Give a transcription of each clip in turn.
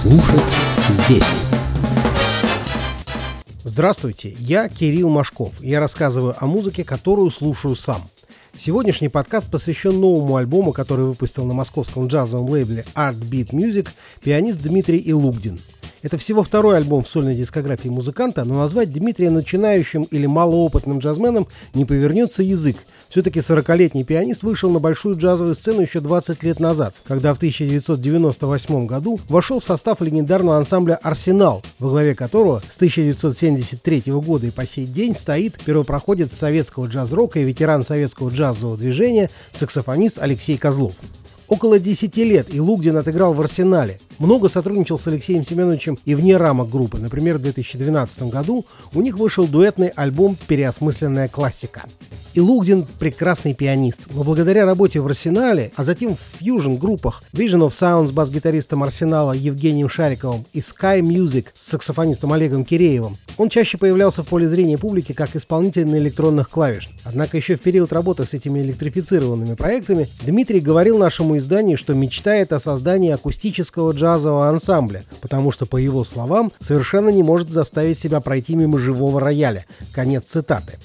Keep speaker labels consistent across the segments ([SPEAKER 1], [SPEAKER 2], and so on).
[SPEAKER 1] Слушать здесь.
[SPEAKER 2] Здравствуйте, я Кирилл Машков. Я рассказываю о музыке, которую слушаю сам. Сегодняшний подкаст посвящен новому альбому, который выпустил на московском джазовом лейбле Art Beat Music пианист Дмитрий Илугдин – это всего второй альбом в сольной дискографии музыканта, но назвать Дмитрия начинающим или малоопытным джазменом не повернется язык. Все-таки 40-летний пианист вышел на большую джазовую сцену еще 20 лет назад, когда в 1998 году вошел в состав легендарного ансамбля «Арсенал», во главе которого с 1973 года и по сей день стоит первопроходец советского джаз-рока и ветеран советского джазового движения саксофонист Алексей Козлов. Около 10 лет и Лугдин отыграл в «Арсенале». Много сотрудничал с Алексеем Семеновичем и вне рамок группы. Например, в 2012 году у них вышел дуэтный альбом «Переосмысленная классика». И Лугдин прекрасный пианист, но благодаря работе в Арсенале, а затем в фьюжн-группах Vision of Sounds бас-гитаристом Арсенала Евгением Шариковым и Sky Music с саксофонистом Олегом Киреевым, он чаще появлялся в поле зрения публики как исполнитель на электронных клавиш. Однако еще в период работы с этими электрифицированными проектами Дмитрий говорил нашему изданию, что мечтает о создании акустического джазового ансамбля, потому что, по его словам, совершенно не может заставить себя пройти мимо живого рояля. Конец цитаты.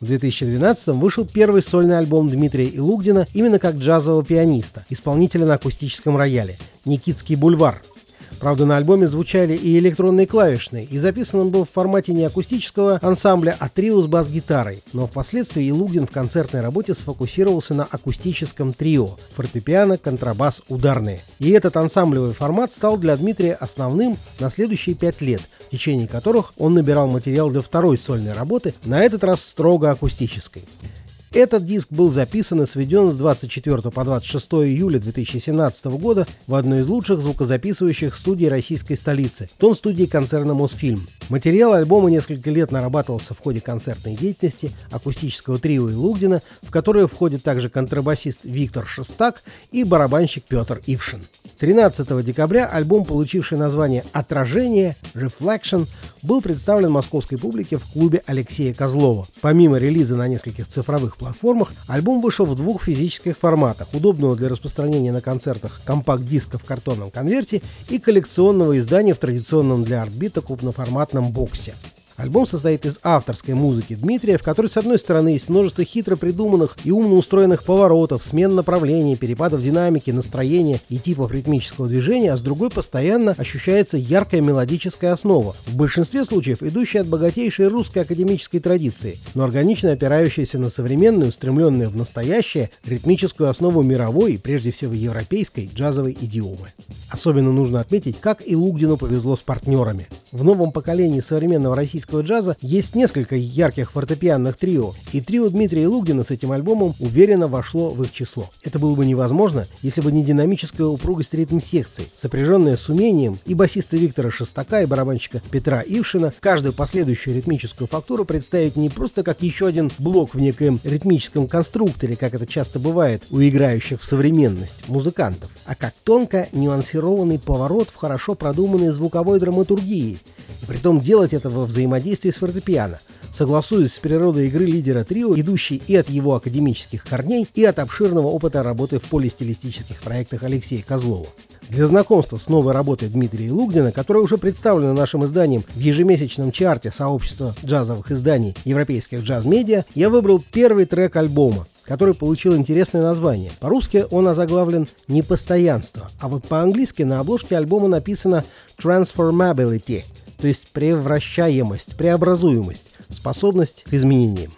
[SPEAKER 2] В 2012 вышел первый сольный альбом Дмитрия Илугдина именно как джазового пианиста, исполнителя на акустическом рояле «Никитский бульвар», Правда, на альбоме звучали и электронные клавишные, и записан он был в формате не акустического ансамбля, а трио с бас-гитарой. Но впоследствии Илугин в концертной работе сфокусировался на акустическом трио – фортепиано, контрабас, ударные. И этот ансамблевый формат стал для Дмитрия основным на следующие пять лет, в течение которых он набирал материал для второй сольной работы, на этот раз строго акустической. Этот диск был записан и сведен с 24 по 26 июля 2017 года в одной из лучших звукозаписывающих студий российской столицы – тон-студии концерна «Мосфильм». Материал альбома несколько лет нарабатывался в ходе концертной деятельности акустического трио Илугдина, в которое входит также контрабасист Виктор Шестак и барабанщик Петр Ившин. 13 декабря альбом, получивший название «Отражение» Reflection, был представлен московской публике в клубе Алексея Козлова. Помимо релиза на нескольких цифровых платформах, альбом вышел в двух физических форматах, удобного для распространения на концертах компакт-диска в картонном конверте и коллекционного издания в традиционном для артбита крупноформатном боксе. Альбом состоит из авторской музыки Дмитрия, в которой, с одной стороны, есть множество хитро придуманных и умно устроенных поворотов, смен направлений, перепадов динамики, настроения и типов ритмического движения, а с другой постоянно ощущается яркая мелодическая основа, в большинстве случаев идущая от богатейшей русской академической традиции, но органично опирающаяся на современную, устремленную в настоящее, ритмическую основу мировой и прежде всего европейской джазовой идиомы. Особенно нужно отметить, как и Лугдину повезло с партнерами. В новом поколении современного российского джаза есть несколько ярких фортепианных трио, и трио Дмитрия Лугдина с этим альбомом уверенно вошло в их число. Это было бы невозможно, если бы не динамическая упругость ритм-секции, сопряженная с умением и басиста Виктора Шестака, и барабанщика Петра Ившина, каждую последующую ритмическую фактуру представить не просто как еще один блок в некоем ритмическом конструкторе, как это часто бывает у играющих в современность музыкантов, а как тонко нюансированный поворот в хорошо продуманной звуковой драматургии, притом делать это во взаимодействии с фортепиано, согласуясь с природой игры лидера трио, идущей и от его академических корней, и от обширного опыта работы в полистилистических проектах Алексея Козлова. Для знакомства с новой работой Дмитрия Лугдина, которая уже представлена нашим изданием в ежемесячном чарте сообщества джазовых изданий европейских джаз-медиа, я выбрал первый трек альбома, который получил интересное название. По-русски он озаглавлен «Непостоянство», а вот по-английски на обложке альбома написано «Transformability», то есть превращаемость, преобразуемость, способность к изменениям.